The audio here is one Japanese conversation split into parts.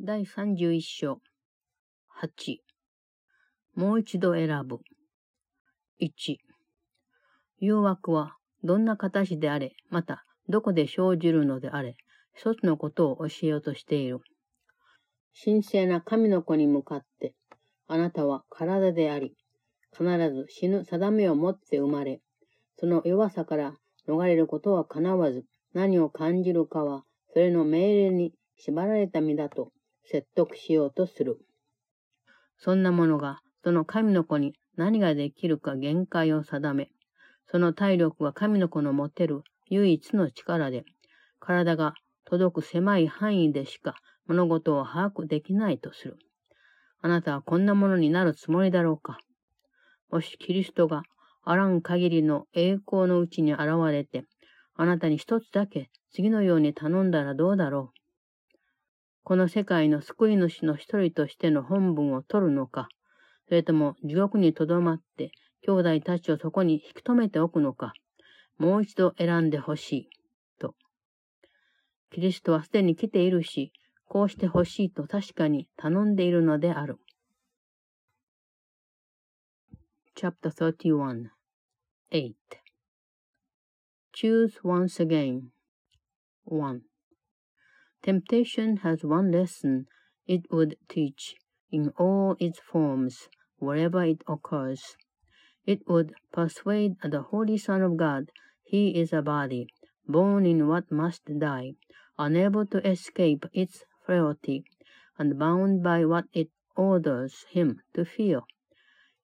第31章。8。もう一度選ぶ。1。誘惑はどんな形であれ、またどこで生じるのであれ、一つのことを教えようとしている。神聖な神の子に向かって、あなたは体であり、必ず死ぬ定めを持って生まれ、その弱さから逃れることは叶わず、何を感じるかは、それの命令に縛られた身だと説得しようとする。そんなものが、その神の子に何ができるか限界を定め、その体力は神の子の持てる唯一の力で、体が届く狭い範囲でしか物事を把握できないとする。あなたはこんなものになるつもりだろうかもしキリストがあらん限りの栄光のうちに現れて、あなたに一つだけ次のように頼んだらどうだろうこの世界の救い主の一人としての本文を取るのか、それとも地獄にとどまって兄弟たちをそこに引き止めておくのか、もう一度選んでほしい、と。キリストはすでに来ているし、こうしてほしいと確かに頼んでいるのである。Chapter 31 8 Choose once again 1 Temptation has one lesson it would teach in all its forms, wherever it occurs. It would persuade the Holy Son of God he is a body, born in what must die, unable to escape its frailty, and bound by what it orders him to feel.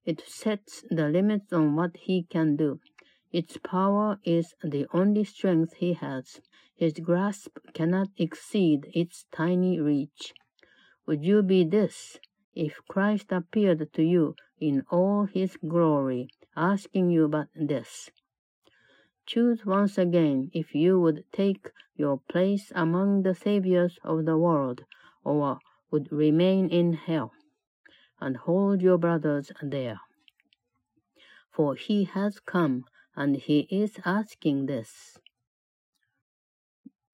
It sets the limits on what he can do. Its power is the only strength he has. His grasp cannot exceed its tiny reach. Would you be this, if Christ appeared to you in all his glory, asking you but this? Choose once again if you would take your place among the saviors of the world, or would remain in hell, and hold your brothers there. For he has come, and he is asking this.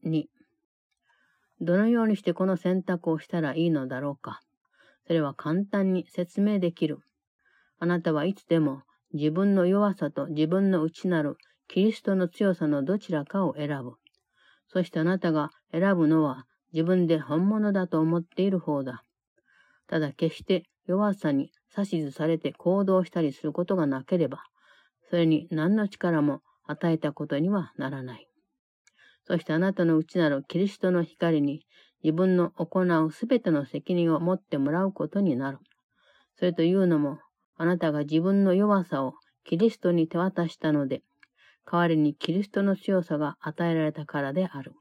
2. どのようにしてこの選択をしたらいいのだろうか。それは簡単に説明できる。あなたはいつでも自分の弱さと自分の内なるキリストの強さのどちらかを選ぶ。そしてあなたが選ぶのは自分で本物だと思っている方だ。ただ決して弱さに指図されて行動したりすることがなければ、それに何の力も与えたことにはならない。そしてあなたの内なるキリストの光に自分の行うすべての責任を持ってもらうことになる。それというのも、あなたが自分の弱さをキリストに手渡したので、代わりにキリストの強さが与えられたからである。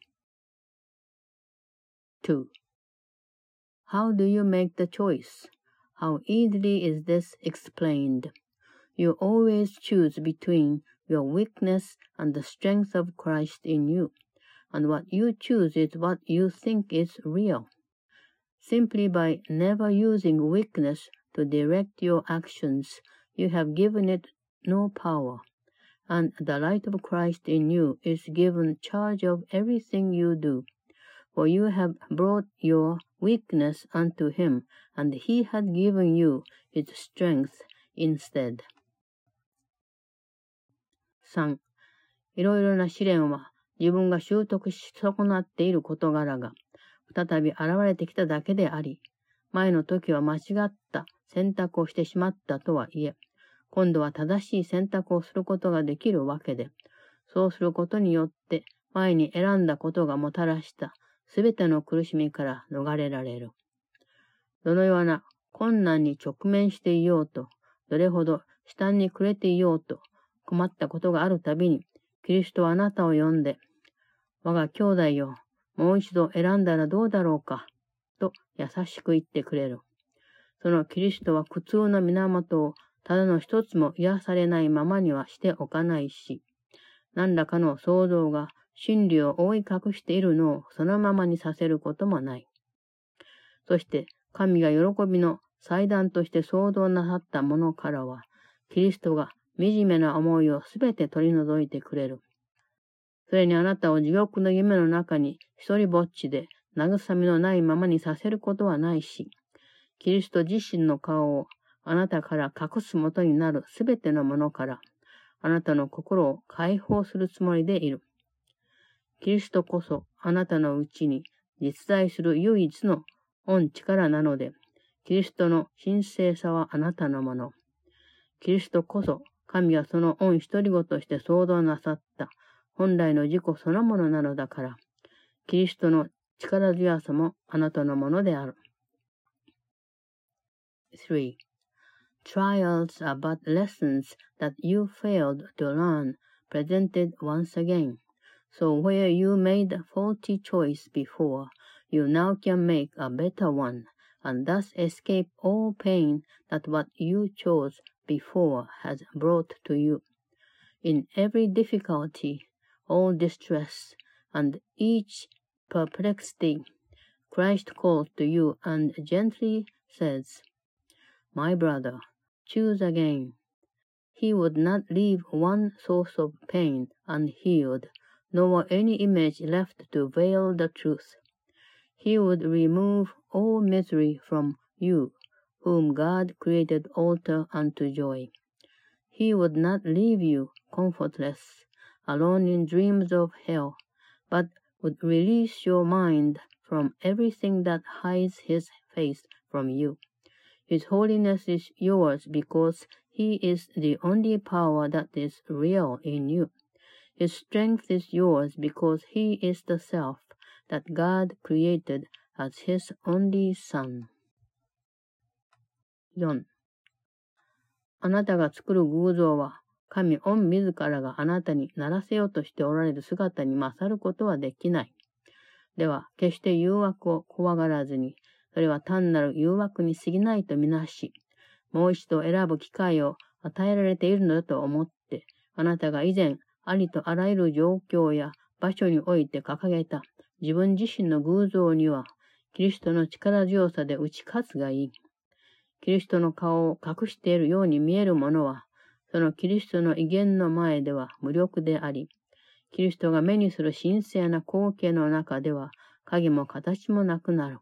2. How do you make the choice? How easily is this explained? You always choose between your weakness and the strength of Christ in you. and what you choose is what you think is real. Simply by never using weakness to direct your actions, you have given it no power, and the light of Christ in you is given charge of everything you do. For you have brought your weakness unto him, and he had given you his strength instead. 3. いろいろな試練は 自分が習得し損なっている事柄が再び現れてきただけであり、前の時は間違った選択をしてしまったとはいえ、今度は正しい選択をすることができるわけで、そうすることによって前に選んだことがもたらしたすべての苦しみから逃れられる。どのような困難に直面していようと、どれほど負担に暮れていようと、困ったことがあるたびに、キリストはあなたを呼んで、我が兄弟よ、もう一度選んだらどうだろうか、と優しく言ってくれる。そのキリストは苦痛の源をただの一つも癒されないままにはしておかないし、何らかの想像が真理を覆い隠しているのをそのままにさせることもない。そして神が喜びの祭壇として想像なさったものからは、キリストが惨めな思いをすべて取り除いてくれる。それにあなたを地獄の夢の中に一人ぼっちで慰みのないままにさせることはないし、キリスト自身の顔をあなたから隠すもとになるすべてのものから、あなたの心を解放するつもりでいる。キリストこそあなたのうちに実在する唯一の恩力なので、キリストの神聖さはあなたのもの。キリストこそ神はその恩一人ごとして創造なさった本来の自己そのものなのだから、キリストの力強さもあなたのものである。3. Trials are but lessons that you failed to learn, presented once again. So where you made a faulty choice before, you now can make a better one, and thus escape all pain that what you chose before has brought to you. In every difficulty, all distress, and each perplexity, Christ calls to you and gently says, My brother, choose again. He would not leave one source of pain unhealed, nor any image left to veil the truth. He would remove all misery from you, whom God created altar unto joy. He would not leave you comfortless, alone in dreams of hell, but would release your mind from everything that hides his face from you. His holiness is yours because he is the only power that is real in you. His strength is yours because he is the self that God created as his only son. 4. あなたが作る偶像は、 神御自らがあなたにならせようとしておられる姿に勝ることはできない。では、決して誘惑を怖がらずに、それは単なる誘惑に過ぎないとみなし、もう一度選ぶ機会を与えられているのだと思って、あなたが以前、ありとあらゆる状況や場所において掲げた自分自身の偶像には、キリストの力強さで打ち勝つがいい。キリストの顔を隠しているように見えるものは、そのキリストの威厳の前では無力であり、キリストが目にする神聖な光景の中では影も形もなくなる。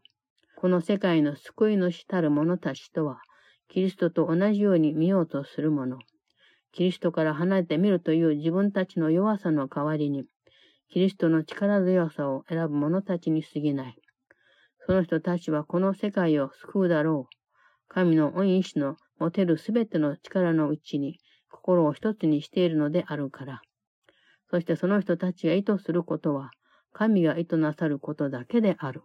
この世界の救い主たる者たちとは、キリストと同じように見ようとする者。キリストから離れてみるという自分たちの弱さの代わりに、キリストの力強さを選ぶ者たちに過ぎない。その人たちはこの世界を救うだろう。神の恩意志の持てるすべての力のうちに心を一つにしているのであるから。そしてその人たちが意図することは、神が意図なさることだけである。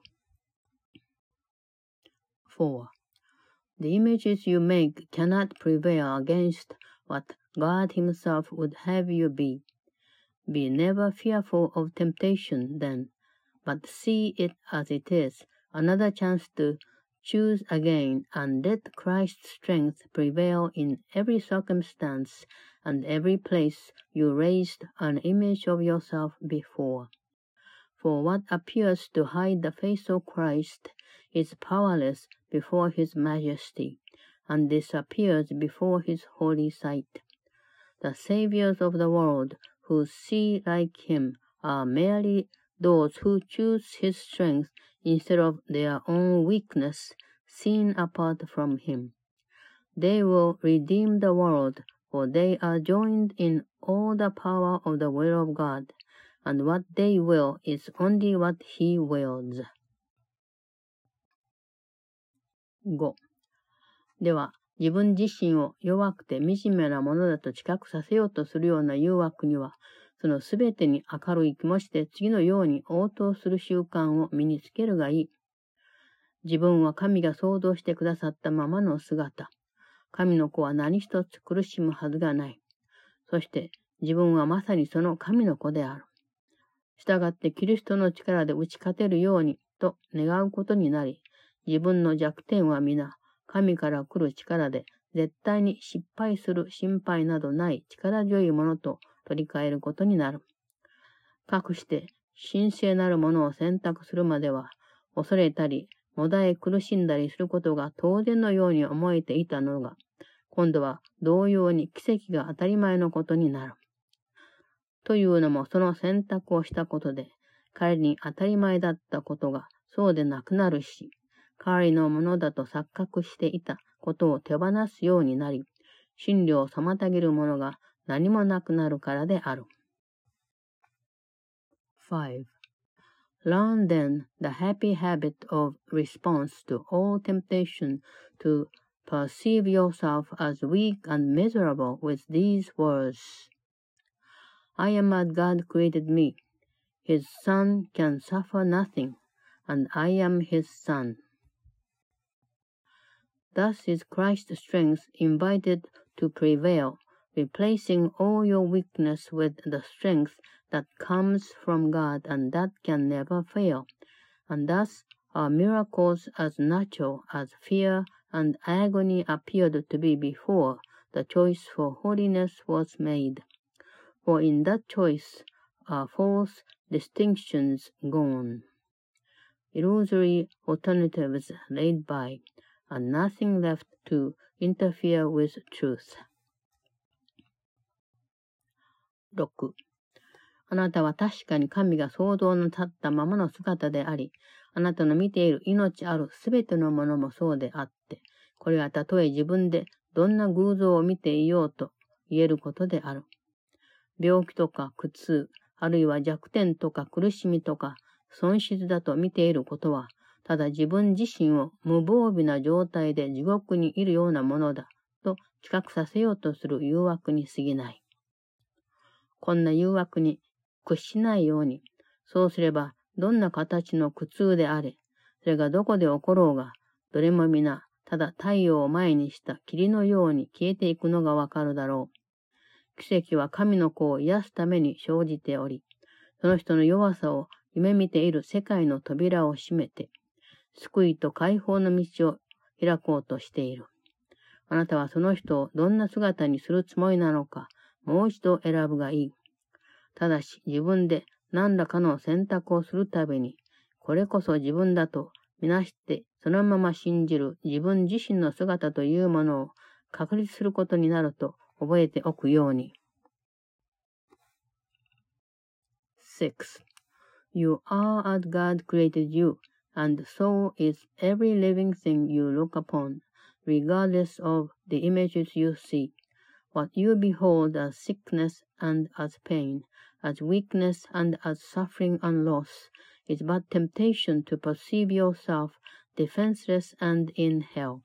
4. The images you make cannot prevail against what God Himself would have you be. Be never fearful of temptation, then, but see it as it is, another chance to choose again, and let Christ's strength prevail in every circumstance and every place you raised an image of yourself before. For what appears to hide the face of Christ is powerless before his majesty, and disappears before his holy sight. The saviors of the world who see like him are merely those who choose his strength instead of their own weakness seen apart from him. They will redeem the world, for they are joined in all the power of the will of God, and what they will is only what he wills. 5. では、自分自身を弱くて惨めなものだと知覚させようとするような誘惑には、 そのすべてに明るい気持ちで次のように応答する習慣を身につけるがいい。自分は神が想像してくださったままの姿。神の子は何一つ苦しむはずがない。そして自分はまさにその神の子である。従ってキリストの力で打ち勝てるようにと願うことになり、自分の弱点は皆、神から来る力で、絶対に失敗する心配などない力強いものと取り替えることになる。かくして、神聖なるものを選択するまでは、恐れたり、もだえ苦しんだりすることが当然のように思えていたのが、今度は同様に奇跡が当たり前のことになる。というのもその選択をしたことで、彼に当たり前だったことがそうでなくなるし、彼のものだと錯覚していたことを手放すようになり、真理を妨げるものが何もなくなるからである。5. Learn then the happy habit of response to all temptation to perceive yourself as weak and miserable with these words. I am as God created me. His son can suffer nothing, and I am his son. Thus is Christ's strength invited to prevail, replacing all your weakness with the strength that comes from God and that can never fail. And thus are miracles as natural as fear and agony appeared to be before the choice for holiness was made. For in that choice are false distinctions gone, illusory alternatives laid by, and nothing left to interfere with truth. 6. あなたは確かに神が創造の立ったままの姿であり、あなたの見ている命あるすべてのものもそうであって、これはたとえ自分でどんな偶像を見ていようと言えることである。病気とか苦痛、あるいは弱点とか苦しみとか損失だと見ていることは、ただ自分自身を無防備な状態で地獄にいるようなものだと知覚させようとする誘惑に過ぎない。こんな誘惑に屈しないように、そうすればどんな形の苦痛であれ、それがどこで起ころうが、どれも皆、ただ太陽を前にした霧のように消えていくのがわかるだろう。奇跡は神の子を癒すために生じており、その人の弱さを夢見ている世界の扉を閉めて、救いと解放の道を開こうとしている。あなたはその人をどんな姿にするつもりなのか、もう一度選ぶがいい。ただし自分で何らかの選択をするたびに、これこそ自分だとみなして、そのまま信じる自分自身の姿というものを確立することになると覚えておくように。6. You are as God created you. and so is every living thing you look upon, regardless of the images you see. What you behold as sickness and as pain, as weakness and as suffering and loss, is but temptation to perceive yourself defenseless and in hell.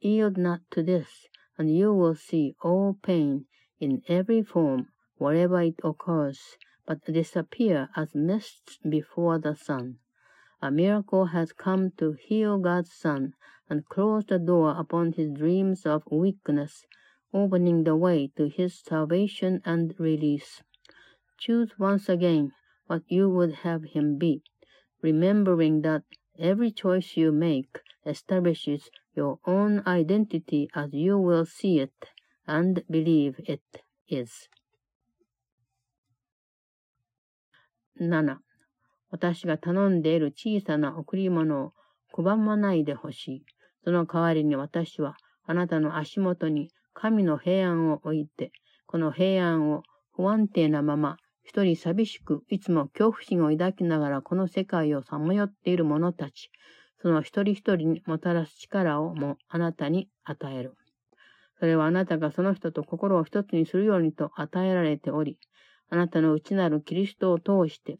Yield not to this, and you will see all pain in every form, wherever it occurs, but disappear as mists before the sun. A miracle has come to heal God's Son and close the door upon his dreams of weakness, opening the way to his salvation and release. Choose once again what you would have him be, remembering that every choice you make establishes your own identity as you will see it and believe it is. 7. 私が頼んでいる小さな贈り物を拒まないでほしい。その代わりに私はあなたの足元に 神の平安を置いて、この平安を不安定なまま、一人寂しく、いつも恐怖心を抱きながらこの世界をさまよっている者たち、その一人一人にもたらす力をもあなたに与える。それはあなたがその人と心を一つにするようにと与えられており、あなたの内なるキリストを通して、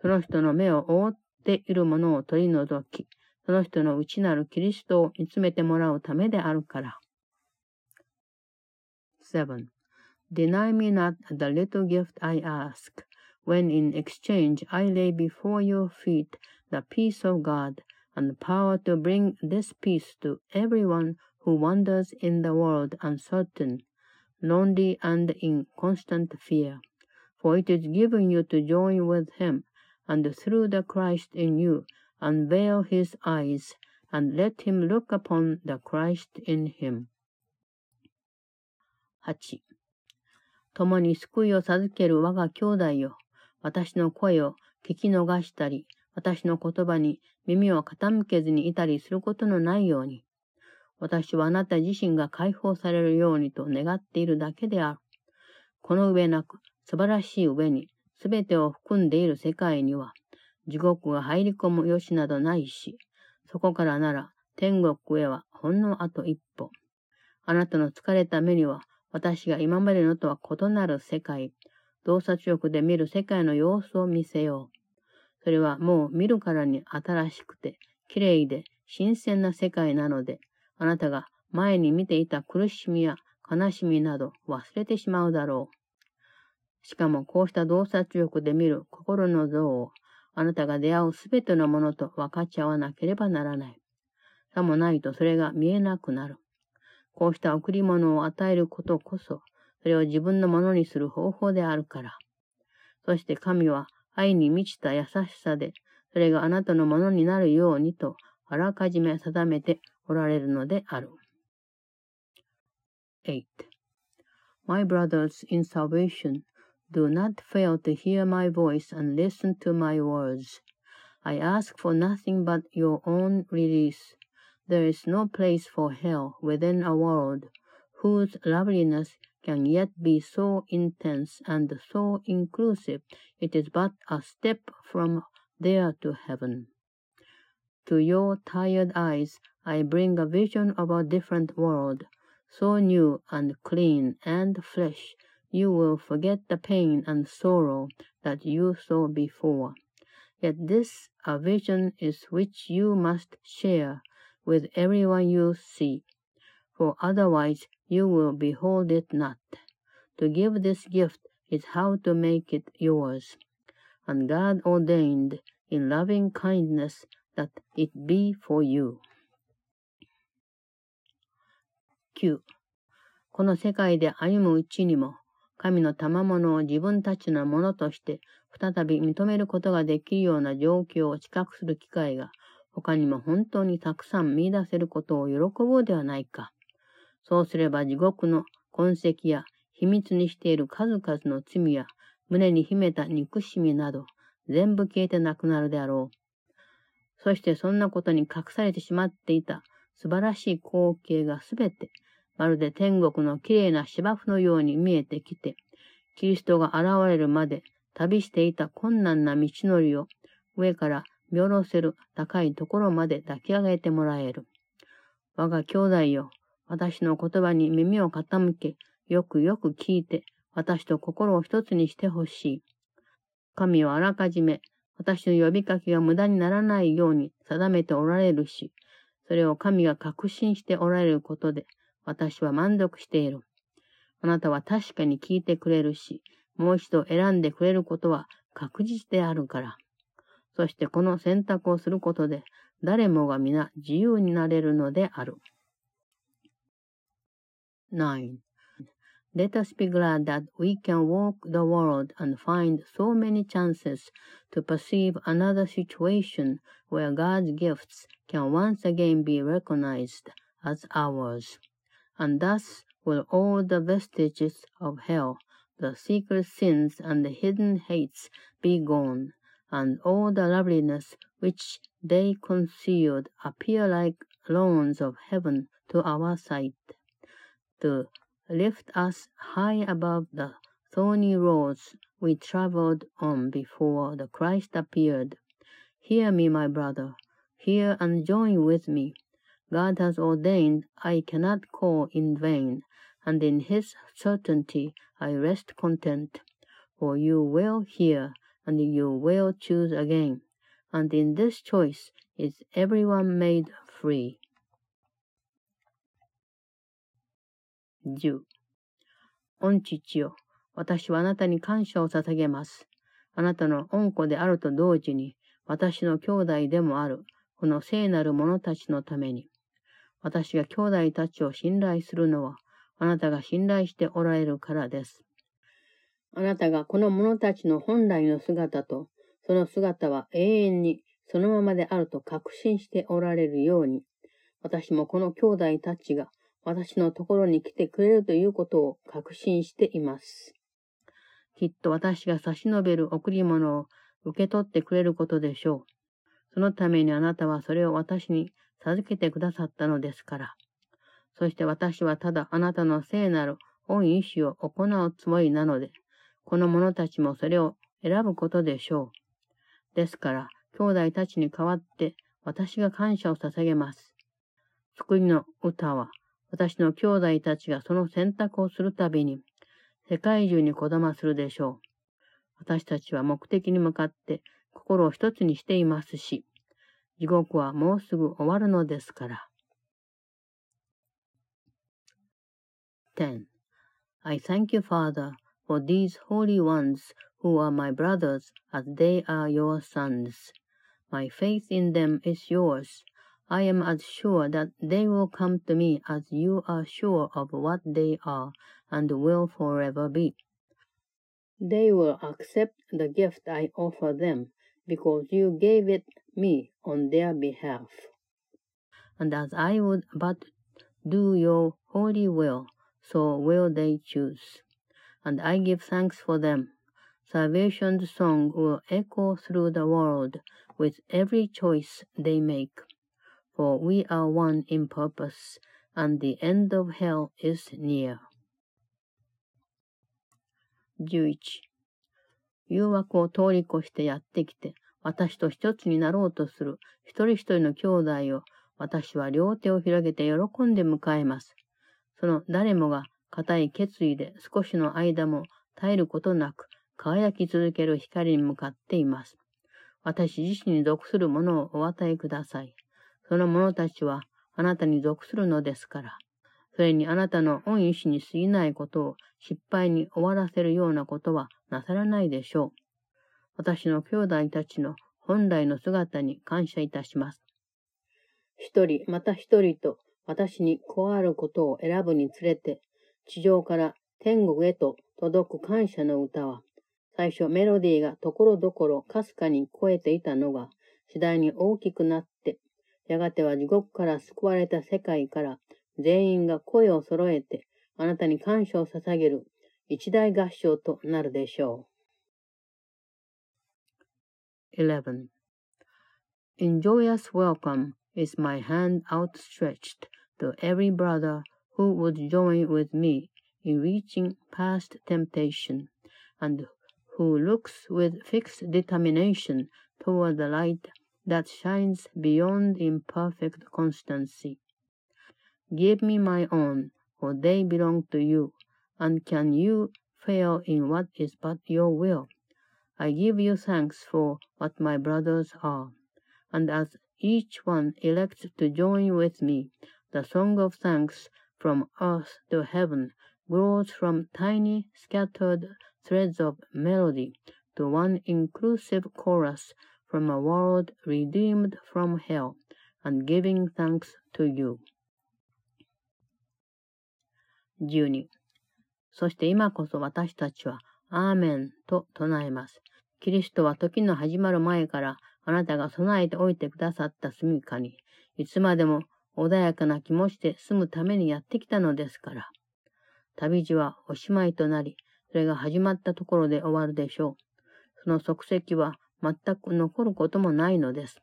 その人の目を覆っているものを取り除き、その人の内なるキリストを見つめてもらうためであるから。7. Deny me not the little gift I ask, when in exchange I lay before your feet the peace of God and the power to bring this peace to everyone who wanders in the world uncertain, lonely, and in constant fear. For it is given you to join with him and through the Christ in you, unveil his eyes, and let him look upon the Christ in him. 8. 共に救いを授ける我が兄弟よ。私の声を聞き逃したり、私の言葉に耳を傾けずにいたりすることのないように。私はあなた自身が解放されるようにと願っているだけである。この上なく素晴らしい上にすべてを含んでいる世界には、地獄が入り込む余地などないし、そこからなら天国へはほんのあと一歩。あなたの疲れた目には私が今までのとは異なる世界、洞察力で見る世界の様子を見せよう。それはもう見るからに新しくて、綺麗で新鮮な世界なので、あなたが前に見ていた苦しみや悲しみなど忘れてしまうだろう。しかもこうした洞察力で見る心の像をあなたが出会うすべてのものと分かち合わなければならない。さもないとそれが見えなくなる。こうした贈り物を与えることこそ、それを自分のものにする方法であるから。そして神は愛に満ちた優しさで、それがあなたのものになるようにと、あらかじめ定めておられるのである。8. My brothers in salvation, do not fail to hear my voice and listen to my words. I ask for nothing but your own release. There is no place for hell within a world whose loveliness can yet be so intense and so inclusive, it is but a step from there to heaven. To your tired eyes, I bring a vision of a different world, so new and clean and fresh, you will forget the pain and sorrow that you saw before. Yet this a vision is which you must share with everyone you see, for otherwise you will behold it not. To give this gift is how to make it yours. And God ordained in loving kindness that it be for you. 9. この世界で歩むうちにも、神の賜物を自分たちのものとして再び認めることができるような状況を知覚する機会が他にも本当にたくさん見出せることを喜ぼうではないか。そうすれば地獄の痕跡や秘密にしている数々の罪や胸に秘めた憎しみなど全部消えてなくなるであろう。そしてそんなことに隠されてしまっていた素晴らしい光景がすべてまるで天国の綺麗な芝生のように見えてきて、キリストが現れるまで旅していた困難な道のりを上から見下ろせる高いところまで抱き上げてもらえる。我が兄弟よ、私の言葉に耳を傾け、よくよく聞いて、私と心を一つにしてほしい。神はあらかじめ、私の呼びかけが無駄にならないように定めておられるし、それを神が確信しておられることで、私は満足している。あなたは確かに聞いてくれるし、もう一度選んでくれることは確実であるから。そしてこの選択をすることで、誰もが皆自由になれるのである。9. Let us be glad that we can walk the world and find so many chances to perceive another situation where God's gifts can once again be recognized as ours. And thus will all the vestiges of hell, the secret sins and the hidden hates be gone, and all the loveliness which they concealed appear like lawns of heaven to our sight, to lift us high above the thorny roads we travelled on before the Christ appeared. Hear me, my brother, hear and join with me. God has ordained I cannot call in vain, and in his certainty I rest content. For you will hear and you will choose again, and in this choice is everyone made free. 10. 御父よ、私はあなたに感謝を捧げます。あなたの恩子であると同時に、私の兄弟でもある、この聖なる者たちのために。私が兄弟たちを信頼するのは、あなたが信頼しておられるからです。あなたがこの者たちの本来の姿と、その姿は永遠にそのままであると確信しておられるように、私もこの兄弟たちが私のところに来てくれるということを確信しています。きっと私が差し伸べる贈り物を受け取ってくれることでしょう。そのためにあなたはそれを私に授けてくださったのですから。そして私はただあなたの聖なる恩意志を行うつもりなので、この者たちもそれを選ぶことでしょう。ですから、兄弟たちに代わって私が感謝を捧げます。救いの歌は、私の兄弟たちがその選択をするたびに、世界中にこだまするでしょう。私たちは目的に向かって心を一つにしていますし、地獄はもうすぐ終わるのですから。10. I thank you, Father, for these holy ones who are my brothers as they are your sons. My faith in them is yours. I am as sure that they will come to me as you are sure of what they are and will forever be. They will accept the gift I offer them because you gave it me on their behalf. And as I would but do your holy will, so will they choose. And I give thanks for them. Salvation's song will echo through the world with every choice they make. For we are one in purpose, and the end of hell is near. 11誘惑を通り越してやってきて、私と一つになろうとする一人一人の兄弟を、私は両手を広げて喜んで迎えます。その誰もが固い決意で少しの間も絶えることなく輝き続ける光に向かっています。私自身に属するものをお与えください。その者たちはあなたに属するのですから。それにあなたの恩意志に過ぎないことを失敗に終わらせるようなことはなさらないでしょう。私の兄弟たちの本来の姿に感謝いたします。一人、また一人と私に加わることを選ぶにつれて、地上から天国へと届く感謝の歌は、最初メロディーがところどころかすかに超えていたのが、次第に大きくなって、やがては地獄から救われた世界から全員が声を揃えて、あなたに感謝を捧げる一大合唱となるでしょう。11. In joyous welcome is my hand outstretched to every brother who would join with me in reaching past temptation, and who looks with fixed determination toward the light that shines beyond imperfect constancy. Give me my own, for they belong to you, and can you fail in what is but your will? I give you thanks for what my brothers are, and as each one elects to join with me, the song of thanks from earth to heaven grows from tiny scattered threads of melody to one inclusive chorus from a world redeemed from hell and giving thanks to you. 12そして今こそ私たちは、アーメンと唱えます。キリストは時の始まる前からあなたが備えておいてくださった住みかに、いつまでも穏やかな気持ちで住むためにやってきたのですから。旅路はおしまいとなり、それが始まったところで終わるでしょう。その足跡は全く残ることもないのです。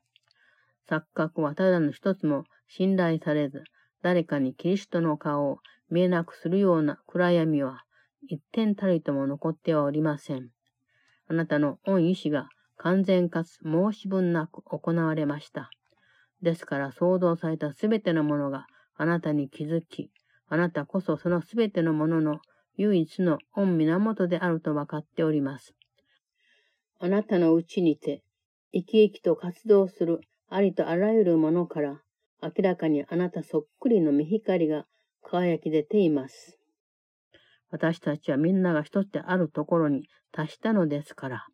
錯覚はただの一つも信頼されず、誰かにキリストの顔を見えなくするような暗闇は一点たりとも残ってはおりません。あなたの恩意志が完全かつ申し分なく行われました。ですから創造されたすべてのものがあなたに気づき、あなたこそそのすべてのものの唯一の御源であると分かっております。あなたのうちにて、生き生きと活動するありとあらゆるものから、明らかにあなたそっくりの見光が輝き出ています。私たちはみんなが一つであるところに達したのですから、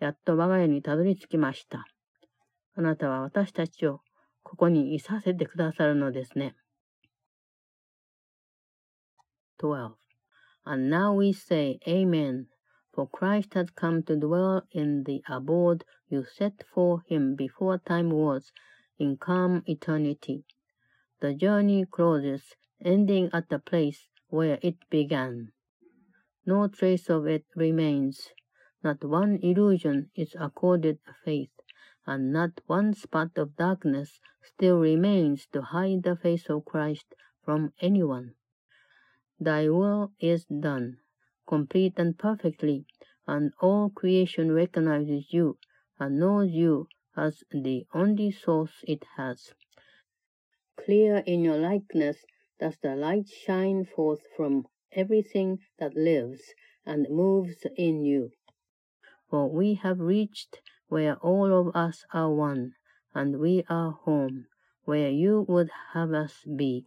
やっと我が家にたどり着きました。あなたは私たちをここにいさせてくださるのですね。12. And now we say, Amen, for Christ has come to dwell in the abode you set for him before time was, in calm eternity. The journey closes, ending at the place where it began. No trace of it remains. Not one illusion is accorded faith, and not one spot of darkness still remains to hide the face of Christ from anyone. Thy will is done, complete and perfectly, and all creation recognizes you and knows you as the only source it has. Clear in your likeness does the light shine forth from everything that lives and moves in you. For we have reached where all of us are one, and we are home, where you would have us be.